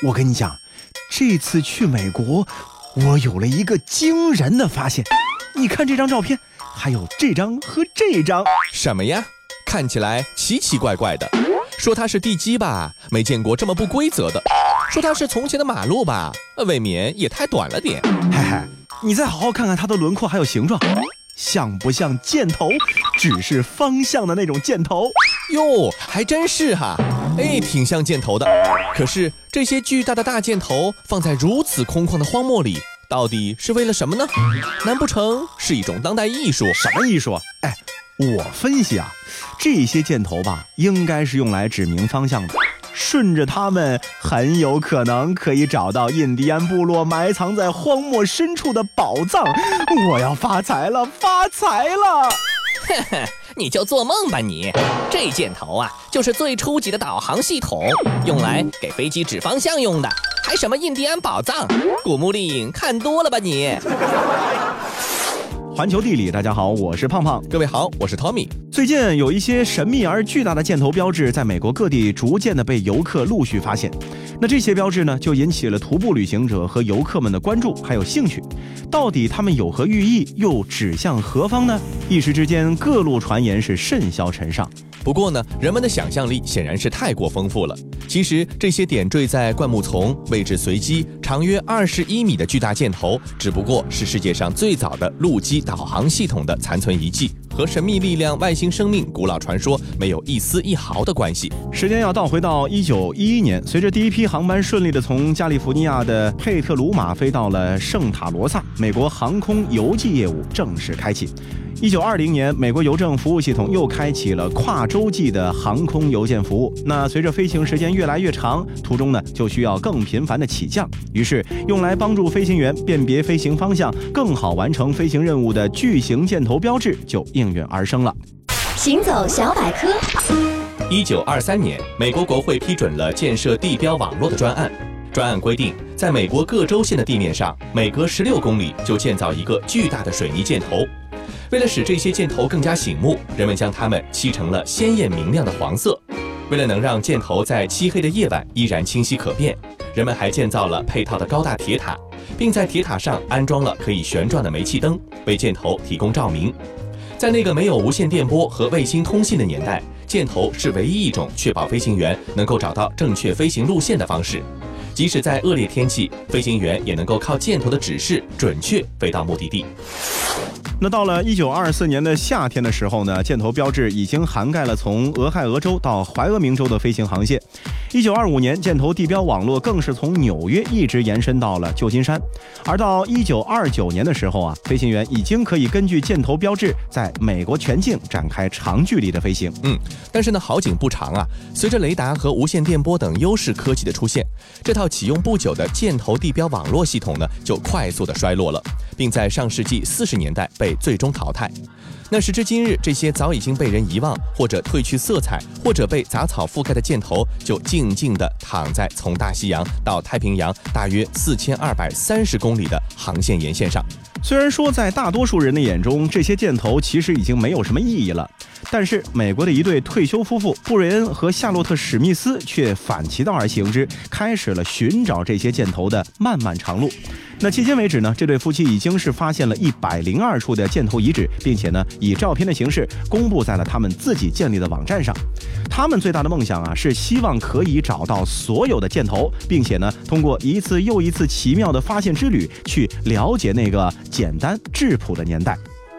我跟你讲，这次去美国，我有了一个惊人的发现。你看这张照片，还有这张和这张，什么呀？看起来奇奇怪怪的。说它是地基吧，没见过这么不规则的；说它是从前的马路吧，未免也太短了点。嘿嘿，你再好好看看它的轮廓还有形状，像不像箭头？只是方向的那种箭头。哟，还真是哈。哎，挺像箭头的。可是这些巨大的大箭头放在如此空旷的荒漠里，到底是为了什么呢？难不成是一种当代艺术？什么艺术？哎，我分析啊，这些箭头吧，应该是用来指明方向的。顺着它们，很有可能可以找到印第安部落埋藏在荒漠深处的宝藏。我要发财了，发财了！你就做梦吧你！这箭头啊，就是最初级的导航系统，用来给飞机指方向用的，还什么印第安宝藏？古墓丽影看多了吧你？环球地理，大家好，我是胖胖。各位好，我是 Tommy。最近有一些神秘而巨大的箭头标志，在美国各地逐渐的被游客陆续发现。那这些标志呢，就引起了徒步旅行者和游客们的关注还有兴趣。到底它们有何寓意，又指向何方呢？一时之间，各路传言是甚嚣尘上。不过呢，人们的想象力显然是太过丰富了。其实这些点缀在灌木丛、位置随机、长约二十一米的巨大箭头，只不过是世界上最早的路基导航系统的残存遗迹，和神秘力量、外星生命、古老传说没有一丝一毫的关系。时间要倒回到一九一一年，随着第一批航班顺利的从加利福尼亚的佩特鲁马飞到了圣塔罗萨，美国航空邮寄业务正式开启。一九二零年，美国邮政服务系统又开启了跨洲际的航空邮件服务。那随着飞行时间越来越长，途中呢就需要更频繁的起降，于是用来帮助飞行员辨别飞行方向、更好完成飞行任务的巨型箭头标志就应运而生了。行走小百科。一九二三年，美国国会批准了建设地标网络的专案。专案规定，在美国各州县的地面上，每隔十六公里就建造一个巨大的水泥箭头。为了使这些箭头更加醒目，人们将它们漆成了鲜艳明亮的黄色。为了能让箭头在漆黑的夜晚依然清晰可辨，人们还建造了配套的高大铁塔，并在铁塔上安装了可以旋转的煤气灯，为箭头提供照明。在那个没有无线电波和卫星通信的年代，箭头是唯一一种确保飞行员能够找到正确飞行路线的方式。即使在恶劣天气，飞行员也能够靠箭头的指示准确飞到目的地。那到了一九二四年的夏天的时候呢，箭头标志已经涵盖了从俄亥俄州到怀俄明州的飞行航线。一九二五年，箭头地标网络更是从纽约一直延伸到了旧金山。而到一九二九年的时候啊，飞行员已经可以根据箭头标志在美国全境展开长距离的飞行。嗯，但是呢，好景不长啊，随着雷达和无线电波等优势科技的出现，这套启用不久的箭头地标网络系统呢，就快速的衰落了。并在上世纪四十年代被最终淘汰。那时至今日，这些早已经被人遗忘，或者褪去色彩，或者被杂草覆盖的箭头，就进静静地躺在从大西洋到太平洋大约四千二百三十公里的航线沿线上。虽然说在大多数人的眼中，这些箭头其实已经没有什么意义了，但是美国的一对退休夫妇布瑞恩和夏洛特史密斯却反其道而行之，开始了寻找这些箭头的漫漫长路。那迄今为止呢，这对夫妻已经是发现了一百零二处的箭头遗址，并且呢，以照片的形式公布在了他们自己建立的网站上。他们最大的梦想啊，是希望可以找到所有的箭头，并且呢，通过一次又一次奇妙的发现之旅，去了解那个简单质朴的年代。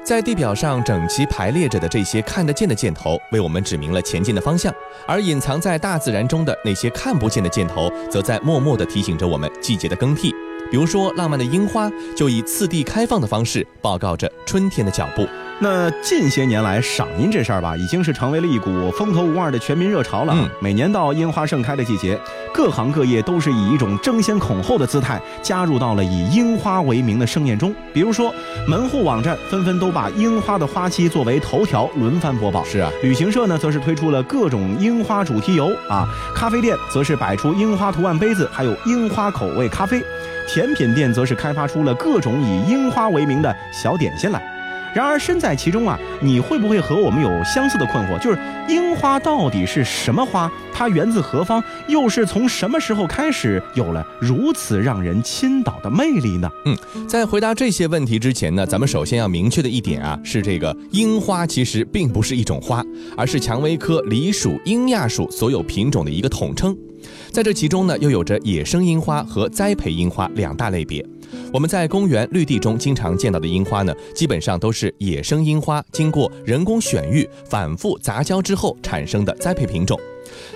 在地表上整齐排列着的这些看得见的箭头，为我们指明了前进的方向；而隐藏在大自然中的那些看不见的箭头，则在默默地提醒着我们季节的更替。比如说，浪漫的樱花就以次第开放的方式报告着春天的脚步。那近些年来，赏樱这事儿吧，已经是成为了一股风头无二的全民热潮了。嗯，每年到樱花盛开的季节，各行各业都是以一种争先恐后的姿态加入到了以樱花为名的盛宴中。比如说，门户网站纷纷都把樱花的花期作为头条，轮番播报。是啊，旅行社呢，则是推出了各种樱花主题游啊，咖啡店则是摆出樱花图案杯子，还有樱花口味咖啡，甜品店则是开发出了各种以樱花为名的小点心来。然而身在其中啊，你会不会和我们有相似的困惑？就是樱花到底是什么花？它源自何方？又是从什么时候开始有了如此让人倾倒的魅力呢？嗯，在回答这些问题之前呢，咱们首先要明确的一点啊，是这个樱花其实并不是一种花，而是蔷薇科梨属樱亚属所有品种的一个统称。在这其中呢，又有着野生樱花和栽培樱花两大类别。我们在公园绿地中经常见到的樱花呢，基本上都是野生樱花经过人工选育、反复杂交之后产生的栽培品种。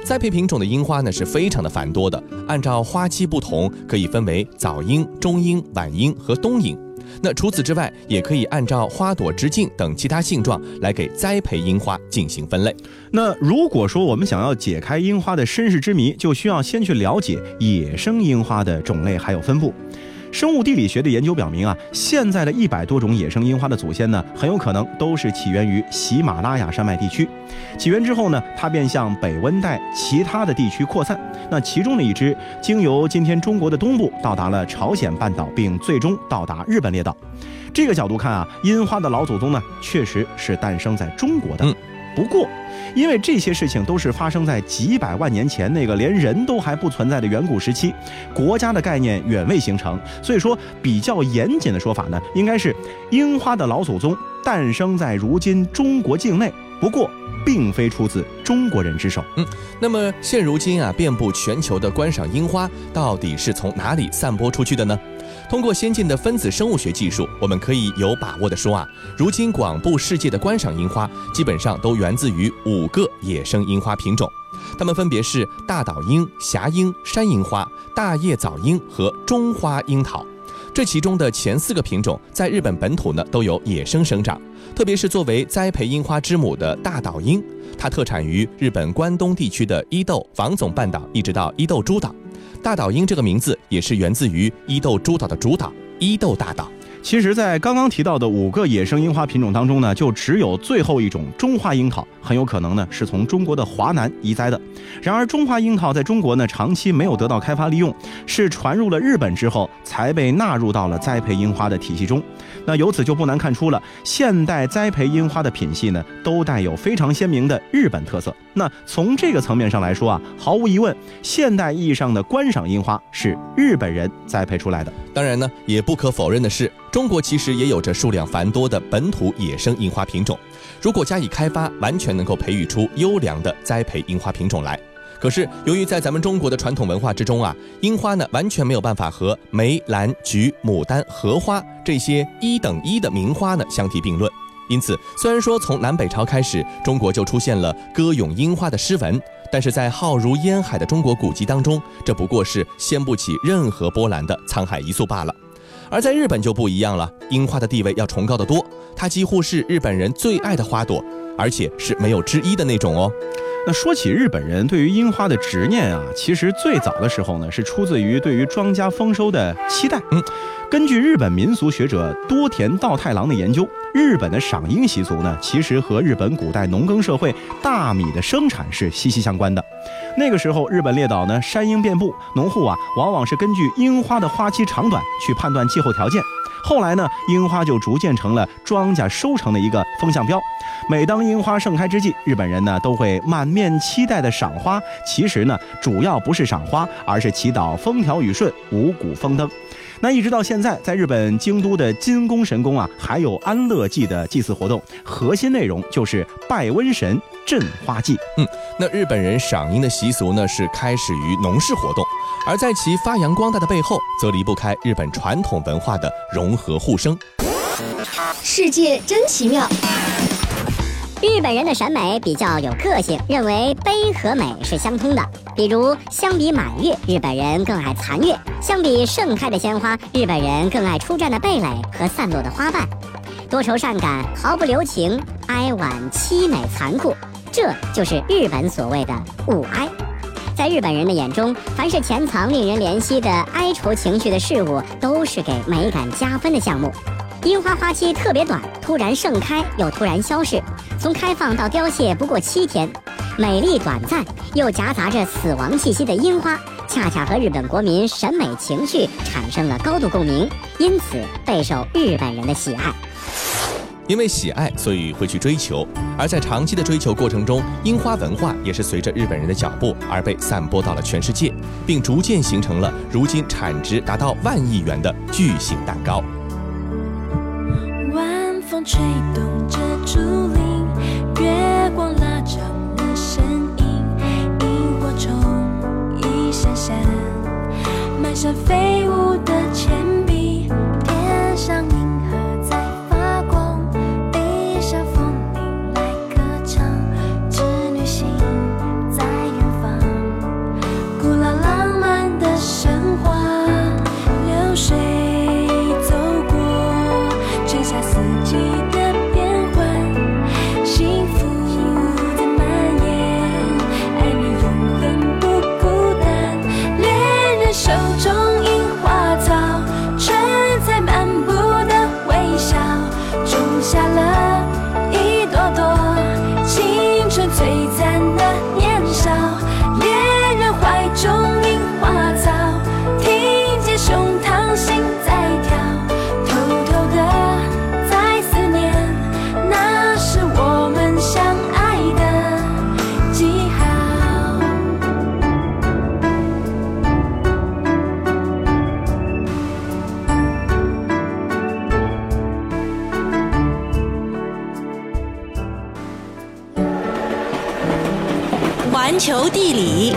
栽培品种的樱花呢是非常的繁多的，按照花期不同，可以分为早樱、中樱、晚樱和冬樱。那除此之外，也可以按照花朵直径等其他性状来给栽培樱花进行分类。那如果说我们想要解开樱花的身世之谜，就需要先去了解野生樱花的种类还有分布。生物地理学的研究表明啊，现在的一百多种野生樱花的祖先呢，很有可能都是起源于喜马拉雅山脉地区。起源之后呢，它便向北温带其他的地区扩散。那其中的一支经由今天中国的东部到达了朝鲜半岛，并最终到达日本列岛。这个角度看啊，樱花的老祖宗呢，确实是诞生在中国的。不过，因为这些事情都是发生在几百万年前那个连人都还不存在的远古时期，国家的概念远未形成，所以说比较严谨的说法呢，应该是樱花的老祖宗诞生在如今中国境内。不过，并非出自中国人之手。嗯，那么现如今啊，遍布全球的观赏樱花到底是从哪里散播出去的呢？通过先进的分子生物学技术，我们可以有把握的说啊，如今广布世界的观赏樱花，基本上都源自于五个野生樱花品种，它们分别是大岛樱、霞樱、山樱花、大叶早樱和中花樱桃。这其中的前四个品种，在日本本土呢都有野生生长，特别是作为栽培樱花之母的大岛樱，它特产于日本关东地区的伊豆、房总半岛，一直到伊豆诸岛。大岛樱这个名字也是源自于伊豆诸岛的主岛伊豆大岛。其实，在刚刚提到的五个野生樱花品种当中呢，就只有最后一种中花樱桃，很有可能呢是从中国的华南移栽的。然而，中华樱桃在中国呢长期没有得到开发利用，是传入了日本之后才被纳入到了栽培樱花的体系中。那由此就不难看出了，现代栽培樱花的品系呢都带有非常鲜明的日本特色。那从这个层面上来说啊，毫无疑问，现代意义上的观赏樱花是日本人栽培出来的。当然呢，也不可否认的是。中国其实也有着数量繁多的本土野生樱花品种，如果加以开发，完全能够培育出优良的栽培樱花品种来。可是，由于在咱们中国的传统文化之中啊，樱花呢完全没有办法和梅、兰、菊、牡丹、荷花这些一等一的名花呢相提并论。因此，虽然说从南北朝开始，中国就出现了歌咏樱花的诗文，但是在浩如烟海的中国古籍当中，这不过是掀不起任何波澜的沧海一粟罢了。而在日本就不一样了，樱花的地位要崇高的多，它几乎是日本人最爱的花朵，而且是没有之一的那种哦。那说起日本人对于樱花的执念啊，其实最早的时候呢，是出自于对于庄稼丰收的期待。嗯，根据日本民俗学者多田道太郎的研究，日本的赏樱习俗呢，其实和日本古代农耕社会大米的生产是息息相关的。那个时候，日本列岛呢山樱遍布，农户啊往往是根据樱花的花期长短去判断气候条件。后来呢，樱花就逐渐成了庄稼收成的一个风向标。每当樱花盛开之际，日本人呢都会满面期待的赏花。其实呢，主要不是赏花，而是祈祷风调雨顺、五谷丰登。那一直到现在，在日本京都的金宫神宫啊，还有安乐祭的祭祀活动，核心内容就是拜瘟神、镇花祭。嗯，那日本人赏樱的习俗呢，是开始于农事活动，而在其发扬光大的背后，则离不开日本传统文化的融合互生。世界真奇妙。日本人的审美比较有个性，认为悲和美是相通的。比如，相比满月，日本人更爱残月；相比盛开的鲜花，日本人更爱出绽的蓓蕾和散落的花瓣。多愁善感，毫不留情，哀婉凄美残酷，这就是日本所谓的物哀。在日本人的眼中，凡是潜藏令人怜惜的哀愁情绪的事物，都是给美感加分的项目。樱花花期特别短，突然盛开又突然消逝，从开放到凋谢不过七天，美丽短暂又夹杂着死亡气息的樱花，恰恰和日本国民审美情绪产生了高度共鸣，因此备受日本人的喜爱。因为喜爱，所以会去追求。而在长期的追求过程中，樱花文化也是随着日本人的脚步而被散播到了全世界，并逐渐形成了如今产值达到万亿元的巨型蛋糕。吹动着竹林，月光拉长了身影，萤火虫一闪闪，满山飞舞的地理，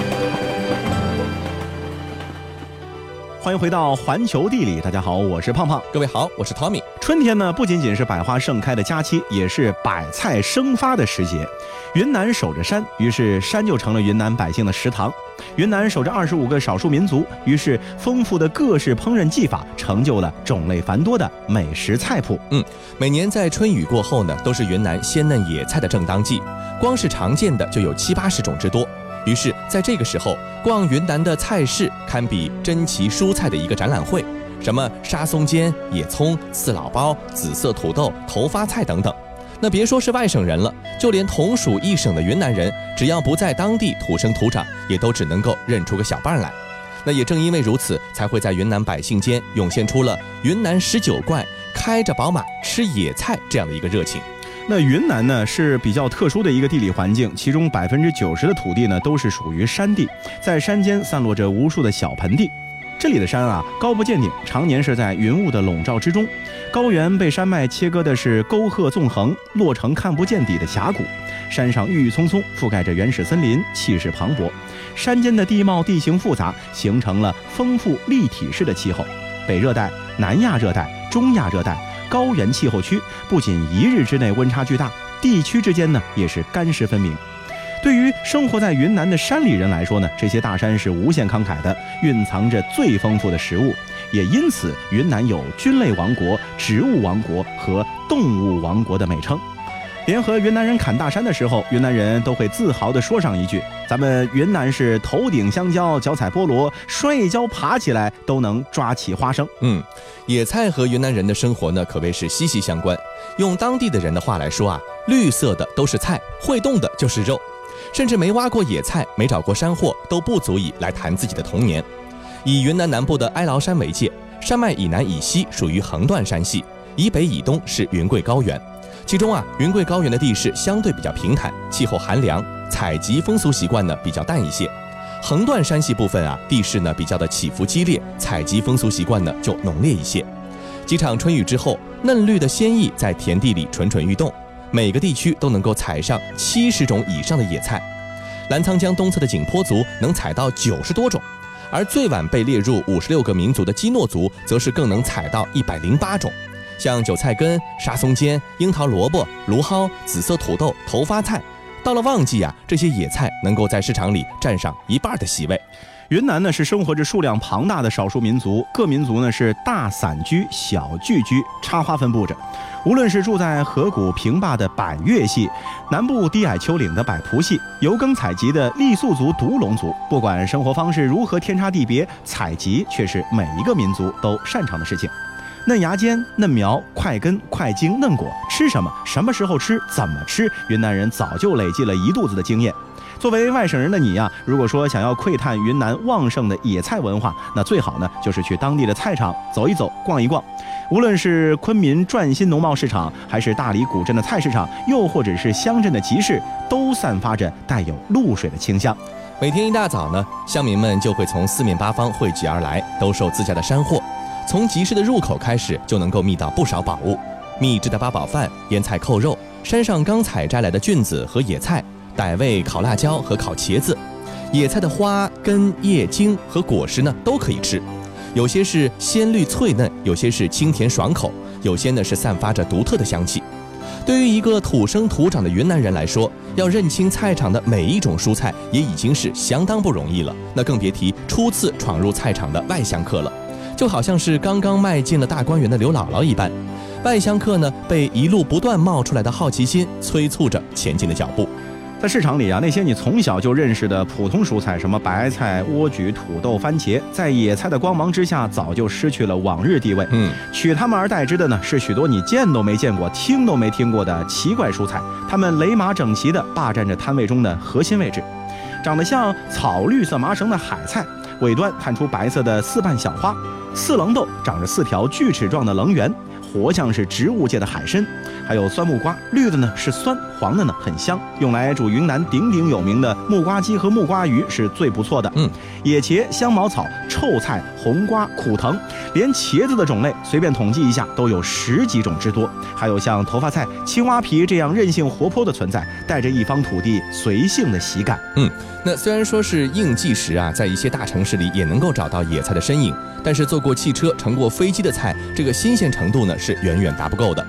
欢迎回到环球地理，大家好，我是胖胖。各位好，我是 Tommy。春天呢，不仅仅是百花盛开的佳期，也是百菜生发的时节。云南守着山，于是山就成了云南百姓的食堂。云南守着二十五个少数民族，于是丰富的各式烹饪技法成就了种类繁多的美食菜谱。嗯，每年在春雨过后呢，都是云南鲜嫩野菜的正当季，光是常见的就有七八十种之多。于是，在这个时候逛云南的菜市，堪比珍奇蔬菜的一个展览会，什么沙松尖、野葱、四老包、紫色土豆、头发菜等等。那别说是外省人了，就连同属一省的云南人，只要不在当地土生土长，也都只能够认出个小半来。那也正因为如此，才会在云南百姓间涌现出了云南十九怪开着宝马吃野菜这样的一个热情。那云南呢是比较特殊的一个地理环境，其中百分之九十的土地呢都是属于山地，在山间散落着无数的小盆地。这里的山啊高不见顶，常年是在云雾的笼罩之中。高原被山脉切割的是沟壑纵横，落成看不见底的峡谷。山上郁郁葱葱，覆盖着原始森林，气势磅礴。山间的地貌地形复杂，形成了丰富立体式的气候。北热带、南亚热带、中亚热带。高原气候区不仅一日之内温差巨大，地区之间呢也是干湿分明。对于生活在云南的山里人来说呢，这些大山是无限慷慨的，蕴藏着最丰富的食物，也因此云南有菌类王国、植物王国和动物王国的美称。联合云南人砍大山的时候，云南人都会自豪地说上一句：“咱们云南是头顶香蕉，脚踩菠萝，摔一跤爬起来都能抓起花生。”嗯，野菜和云南人的生活呢，可谓是息息相关。用当地的人的话来说啊，绿色的都是菜，会动的就是肉。甚至没挖过野菜、没找过山货，都不足以来谈自己的童年。以云南南部的哀牢山为界，山脉以南以西属于横断山系，以北以东是云贵高原。其中啊，云贵高原的地势相对比较平坦，气候寒凉，采集风俗习惯呢比较淡一些。横断山系部分啊，地势呢比较的起伏激烈，采集风俗习惯呢就浓烈一些。几场春雨之后，嫩绿的鲜意在田地里蠢蠢欲动，每个地区都能够采上七十种以上的野菜。澜沧江东侧的景颇族能采到九十多种，而最晚被列入五十六个民族的基诺族，则是更能采到一百零八种。像韭菜根、沙松尖、樱桃萝卜、芦蒿、紫色土豆、头发菜，到了旺季啊，这些野菜能够在市场里占上一半的席位。云南呢是生活着数量庞大的少数民族，各民族呢是大散居、小聚居，插花分布着。无论是住在河谷平坝的百越系，南部低矮丘陵的百蒲系，游耕采集的傈僳族、独龙族，不管生活方式如何天差地别，采集却是每一个民族都擅长的事情。嫩芽尖、嫩苗、快根、快茎、嫩果，吃什么、什么时候吃、怎么吃，云南人早就累积了一肚子的经验。作为外省人的你呀，如果说想要窥探云南旺盛的野菜文化，那最好呢就是去当地的菜场走一走、逛一逛。无论是昆明转心农贸市场，还是大理古镇的菜市场，又或者是乡镇的集市，都散发着带有露水的清香。每天一大早呢，乡民们就会从四面八方汇集而来，兜售自家的山货。从集市的入口开始，就能够觅到不少宝物：秘制的八宝饭、腌菜扣肉，山上刚采摘来的菌子和野菜。傣味烤辣椒和烤茄子，野菜的花根、叶、茎和果实呢都可以吃，有些是鲜绿脆嫩，有些是清甜爽口，有些呢是散发着独特的香气。对于一个土生土长的云南人来说，要认清菜场的每一种蔬菜也已经是相当不容易了，那更别提初次闯入菜场的外乡客了。就好像是刚刚迈进了大观园的刘姥姥一般，外乡客呢被一路不断冒出来的好奇心催促着前进的脚步。在市场里啊，那些你从小就认识的普通蔬菜，什么白菜、莴苣、土豆、番茄，在野菜的光芒之下，早就失去了往日地位。嗯，取它们而代之的呢，是许多你见都没见过、听都没听过的奇怪蔬菜。它们雷马整齐地霸占着摊位中的核心位置，长得像草绿色麻绳的海菜，尾端探出白色的四瓣小花；四棱豆长着四条锯齿状的棱圆，活像是植物界的海参。还有酸木瓜，绿的呢是酸，黄的呢很香，用来煮云南鼎鼎有名的木瓜鸡和木瓜鱼是最不错的。嗯，野茄、香茅草、臭菜、红瓜、苦藤，连茄子的种类随便统计一下都有十几种之多。还有像头发菜、青蛙皮这样韧性活泼的存在，带着一方土地随性的喜感。嗯，那虽然说是应季时啊，在一些大城市里也能够找到野菜的身影，但是坐过汽车、乘过飞机的菜，这个新鲜程度呢是远远达不够的。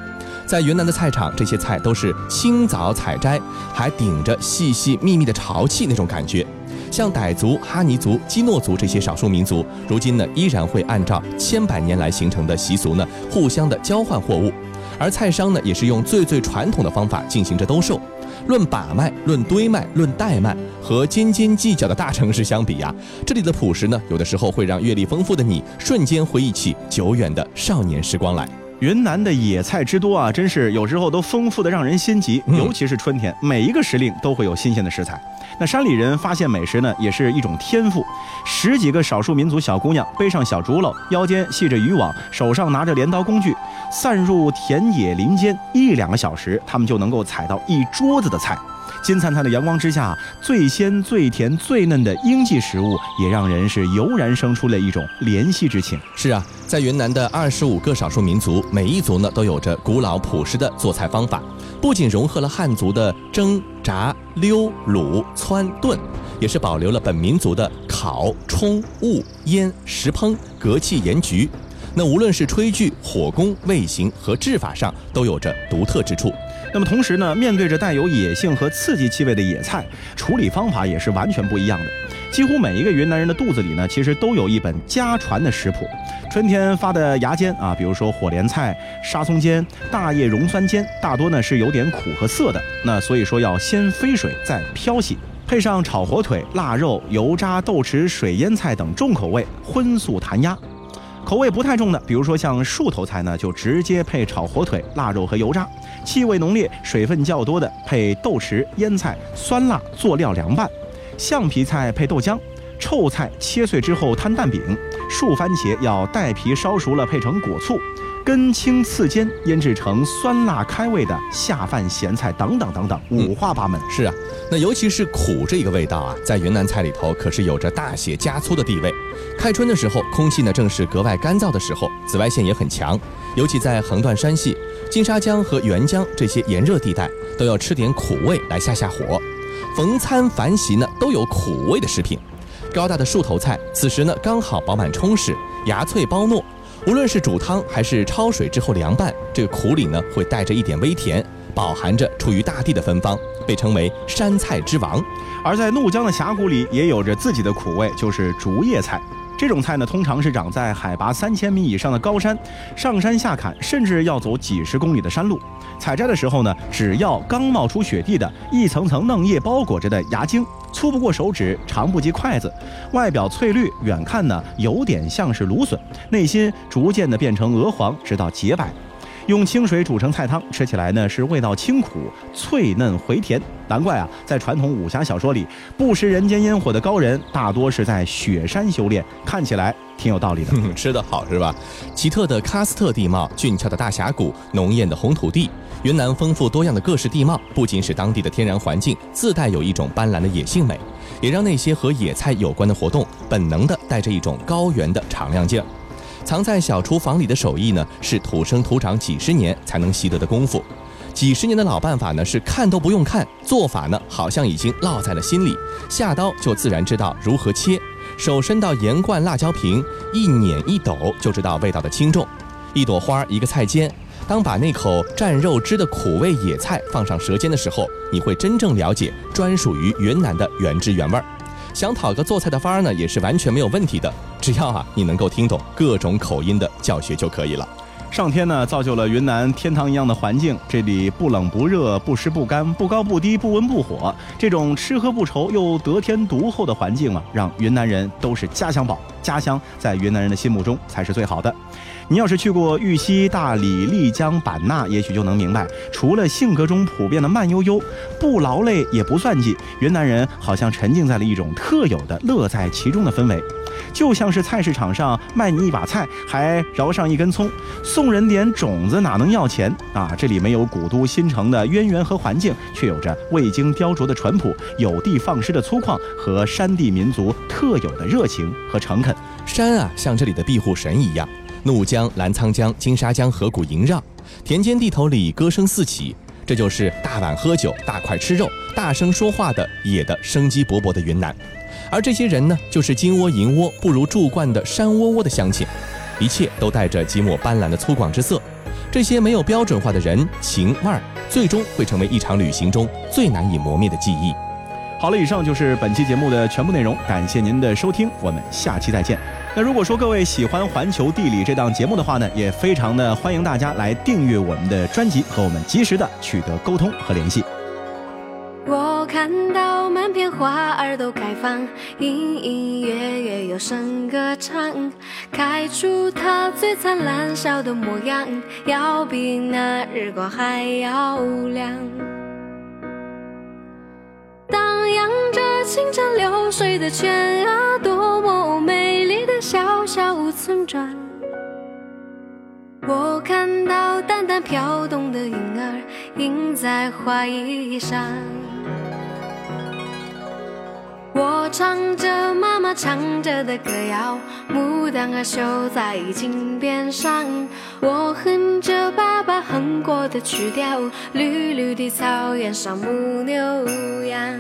在云南的菜场，这些菜都是清早采摘，还顶着细细密密的潮气那种感觉。像傣族、哈尼族、基诺族这些少数民族，如今呢依然会按照千百年来形成的习俗呢，互相的交换货物。而菜商呢，也是用最最传统的方法进行着兜售。论把脉、论堆卖、论代卖，和斤斤计较的大城市相比呀，这里的朴实呢，有的时候会让阅历丰富的你瞬间回忆起久远的少年时光来。云南的野菜之多啊，真是有时候都丰富的让人心急。尤其是春天，每一个时令都会有新鲜的食材。那山里人发现美食呢，也是一种天赋。十几个少数民族小姑娘背上小竹篓，腰间系着渔网，手上拿着镰刀工具，散入田野林间，一两个小时，他们就能够采到一桌子的菜。金灿灿的阳光之下，最鲜、最甜、最嫩的应季食物，也让人是油然生出了一种怜惜之情。是啊，在云南的二十五个少数民族，每一族呢都有着古老朴实的做菜方法，不仅融合了汉族的蒸、炸、溜、卤、汆、炖，也是保留了本民族的烤、冲、焐、腌、石烹、隔气、盐焗。那无论是炊具、火工、味型和制法上，都有着独特之处。那么同时呢，面对着带有野性和刺激气味的野菜，处理方法也是完全不一样的。几乎每一个云南人的肚子里呢，其实都有一本家传的食谱。春天发的芽尖啊，比如说火莲菜、沙葱尖、大叶蓉酸尖，大多呢是有点苦和涩的。那所以说要先飞水再漂洗，配上炒火腿、腊肉、油渣豆豉、水腌菜等重口味荤素弹压。口味不太重的，比如说像树头菜呢，就直接配炒火腿、腊肉和油渣；气味浓烈、水分较多的，配豆豉、腌菜、酸辣佐料凉拌；橡皮菜配豆浆；臭菜切碎之后摊蛋饼；树番茄要带皮烧熟了配成果醋。根青刺尖腌制成酸辣开胃的下饭咸菜等等等等，五花八门。是啊，那尤其是苦这个味道啊，在云南菜里头可是有着大写加粗的地位。开春的时候，空气呢正是格外干燥的时候，紫外线也很强，尤其在横断山系、金沙江和沅江这些炎热地带，都要吃点苦味来下下火。逢餐凡席呢都有苦味的食品，高大的树头菜此时呢刚好饱满充实，芽脆包糯。无论是煮汤还是焯水之后凉拌，这个苦里呢会带着一点微甜，饱含着出于大地的芬芳，被称为山菜之王。而在怒江的峡谷里也有着自己的苦味，就是竹叶菜。这种菜呢，通常是长在海拔三千米以上的高山，上山下砍，甚至要走几十公里的山路。采摘的时候呢，只要刚冒出雪地的一层层嫩叶包裹着的芽茎，粗不过手指，长不及筷子，外表翠绿，远看呢有点像是芦笋，内心逐渐的变成鹅黄，直到洁白。用清水煮成菜汤，吃起来呢是味道清苦、脆嫩回甜。难怪啊，在传统武侠小说里，不食人间烟火的高人大多是在雪山修炼，看起来挺有道理的。吃得好是吧？奇特的喀斯特地貌、俊俏的大峡谷、浓艳的红土地，云南丰富多样的各式地貌，不仅使当地的天然环境自带有一种斑斓的野性美，也让那些和野菜有关的活动本能的带着一种高原的敞亮劲儿。藏在小厨房里的手艺呢，是土生土长几十年才能习得的功夫。几十年的老办法呢，是看都不用看，做法呢好像已经烙在了心里，下刀就自然知道如何切，手伸到盐罐辣椒瓶，一捻一抖就知道味道的轻重。一朵花一个菜尖，当把那口蘸肉汁的苦味野菜放上舌尖的时候，你会真正了解专属于云南的原汁原味儿。想讨个做菜的法儿呢，也是完全没有问题的。只要啊，你能够听懂各种口音的教学就可以了。上天呢，造就了云南天堂一样的环境，这里不冷不热，不湿不干，不高不低，不温不火，这种吃喝不愁又得天独厚的环境啊，让云南人都是家乡宝。家乡在云南人的心目中才是最好的。你要是去过玉溪、大理、丽江、版纳，也许就能明白，除了性格中普遍的慢悠悠、不劳累也不算计，云南人好像沉浸在了一种特有的乐在其中的氛围，就像是菜市场上卖你一把菜，还饶上一根葱，送人点种子哪能要钱啊？这里没有古都新城的渊源和环境，却有着未经雕琢的淳朴、有的放矢的粗犷和山地民族特有的热情和诚恳。山啊，像这里的庇护神一样。怒江、澜沧江、金沙江河谷萦绕，田间地头里歌声四起，这就是大碗喝酒、大块吃肉、大声说话的野的生机勃勃的云南。而这些人呢，就是金窝银窝不如住惯的山窝窝的乡亲，一切都带着几抹斑斓的粗犷之色。这些没有标准化的人情味儿，最终会成为一场旅行中最难以磨灭的记忆。好了，以上就是本期节目的全部内容，感谢您的收听，我们下期再见。那如果说各位喜欢《环球地理》这档节目的话呢，也非常的欢迎大家来订阅我们的专辑，和我们及时的取得沟通和联系。我看到满片花儿都开放，隐隐约约有声歌唱，开出它最灿烂笑的模样，要比那日光还要亮。着清澈流水的泉啊，多么美丽的小小村庄。我看到淡淡飘动的云儿，印在花衣上。我唱着妈妈唱着的歌谣，牡丹儿绣在襟边上。我哼着爸爸哼过的曲调，绿绿的草原上牧牛羊，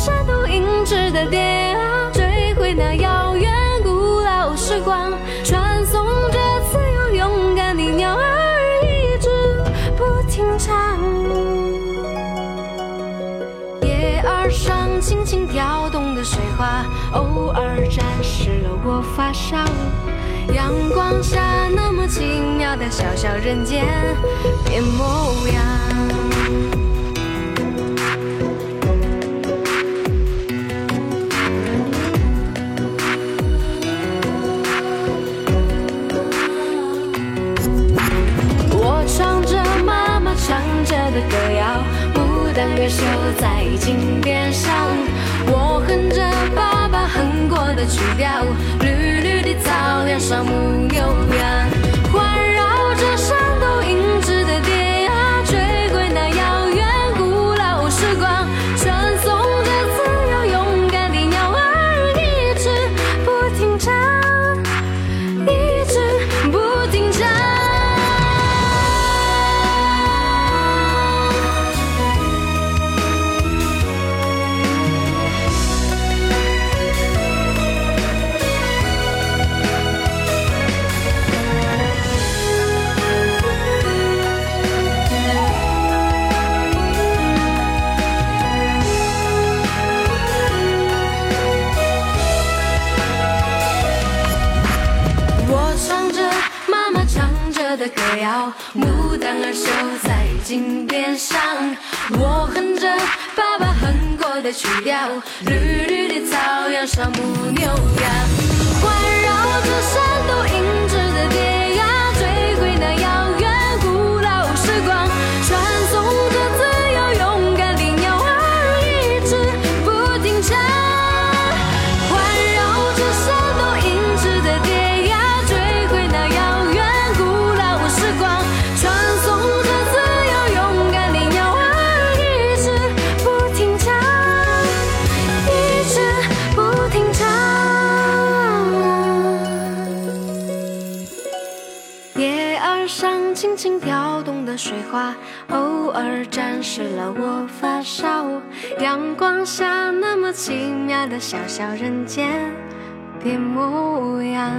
山头银枝的蝶啊，追回那遥远古老时光，传颂着自由勇敢的鸟儿，一直不停唱。叶儿上轻轻跳动的水花，偶尔沾湿了我发梢。阳光下那么奇妙的小小人间变模样。绣在襟边上。我哼着爸爸哼过的曲调，绿绿的草原上牧牛羊，湿了我发梢阳光下那么奇妙的小小人间变模样